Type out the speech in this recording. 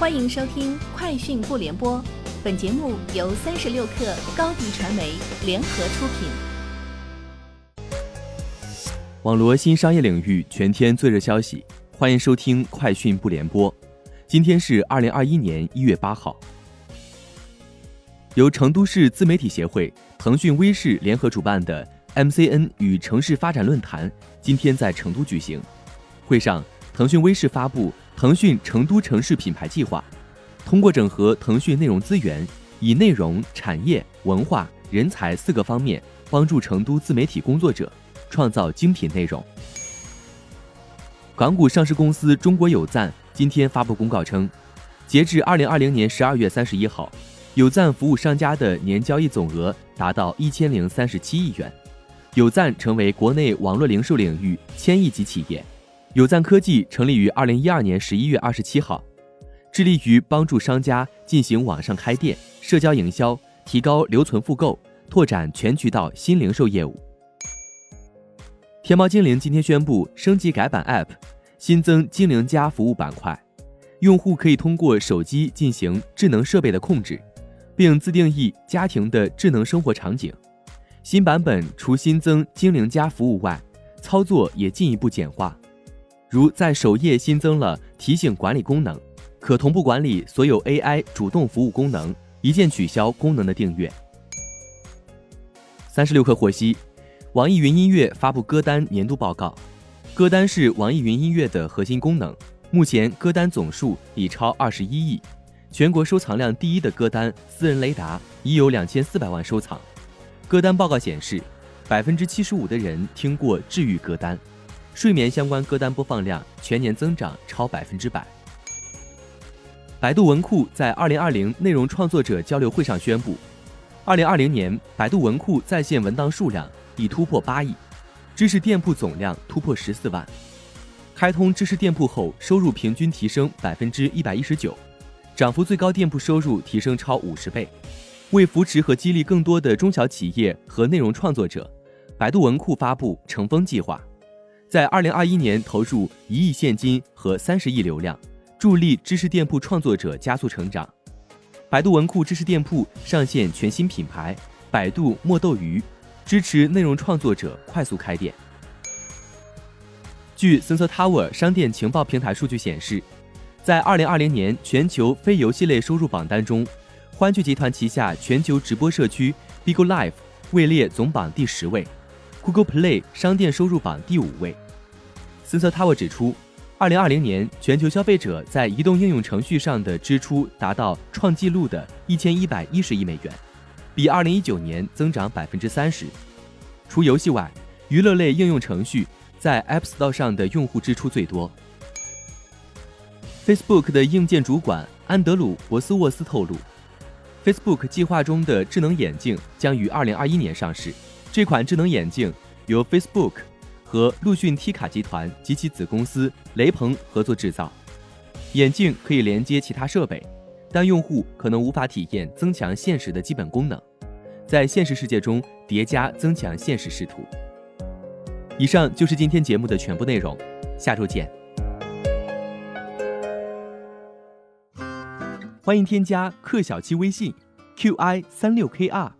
欢迎收听《快讯不联播》，本节目由三十六克高低传媒联合出品。网罗新商业领域全天最热消息，欢迎收听《快讯不联播》。今天是二零二一年一月八号。由成都市自媒体协会、腾讯微视联合主办的 MCN 与城市发展论坛今天在成都举行。会上，腾讯微视发布。腾讯成都城市品牌计划，通过整合腾讯内容资源，以内容、产业、文化、人才四个方面，帮助成都自媒体工作者创造精品内容。港股上市公司中国有赞今天发布公告称，截至二零二零年十二月三十一号，有赞服务商家的年交易总额达到一千零三十七亿元，有赞成为国内网络零售领域千亿级企业。有赞科技成立于二零一二年十一月二十七号，致力于帮助商家进行网上开店、社交营销，提高留存复购，拓展全渠道新零售业务。天猫精灵今天宣布升级改版 App，新增精灵家服务板块，用户可以通过手机进行智能设备的控制，并自定义家庭的智能生活场景。新版本除新增精灵家服务外，操作也进一步简化。如在首页新增了提醒管理功能，可同步管理所有 AI 主动服务功能，一键取消功能的订阅。三十六氪获悉，网易云音乐发布歌单年度报告，歌单是网易云音乐的核心功能，目前歌单总数已超二十一亿，全国收藏量第一的歌单《私人雷达》已有两千四百万收藏。歌单报告显示，百分之七十五的人听过治愈歌单。睡眠相关歌单播放量全年增长超百分之百。百度文库在二零二零内容创作者交流会上宣布，二零二零年百度文库在线文档数量已突破八亿，知识店铺总量突破十四万。开通知识店铺后，收入平均提升百分之一百一十九，涨幅最高店铺收入提升超五十倍。为扶持和激励更多的中小企业和内容创作者，百度文库发布“乘风计划”。在二零二一年投入一亿现金和三十亿流量，助力知识店铺创作者加速成长。百度文库知识店铺上线全新品牌“百度墨斗鱼”，支持内容创作者快速开店。据 Sensor Tower 商店情报平台数据显示，在二零二零年全球非游戏类收入榜单中，欢聚集团旗下全球直播社区 Bigo Live 位列总榜第十位。Google Play 商店收入榜第五位。Sensor Tower 指出，二零二零年全球消费者在移动应用程序上的支出达到创纪录的一千一百一十亿美元，比二零一九年增长百分之三十。除游戏外，娱乐类应用程序在 App Store 上的用户支出最多。Facebook 的硬件主管安德鲁·博斯沃斯透露，Facebook 计划中的智能眼镜将于二零二一年上市。这款智能眼镜由 Facebook 和陆逊 T 卡集团及其子公司雷朋合作制造。眼镜可以连接其他设备，但用户可能无法体验增强现实的基本功能，在现实世界中叠加增强现实视图。以上就是今天节目的全部内容，下周见。欢迎添加克小七微信：qi 三六 kr。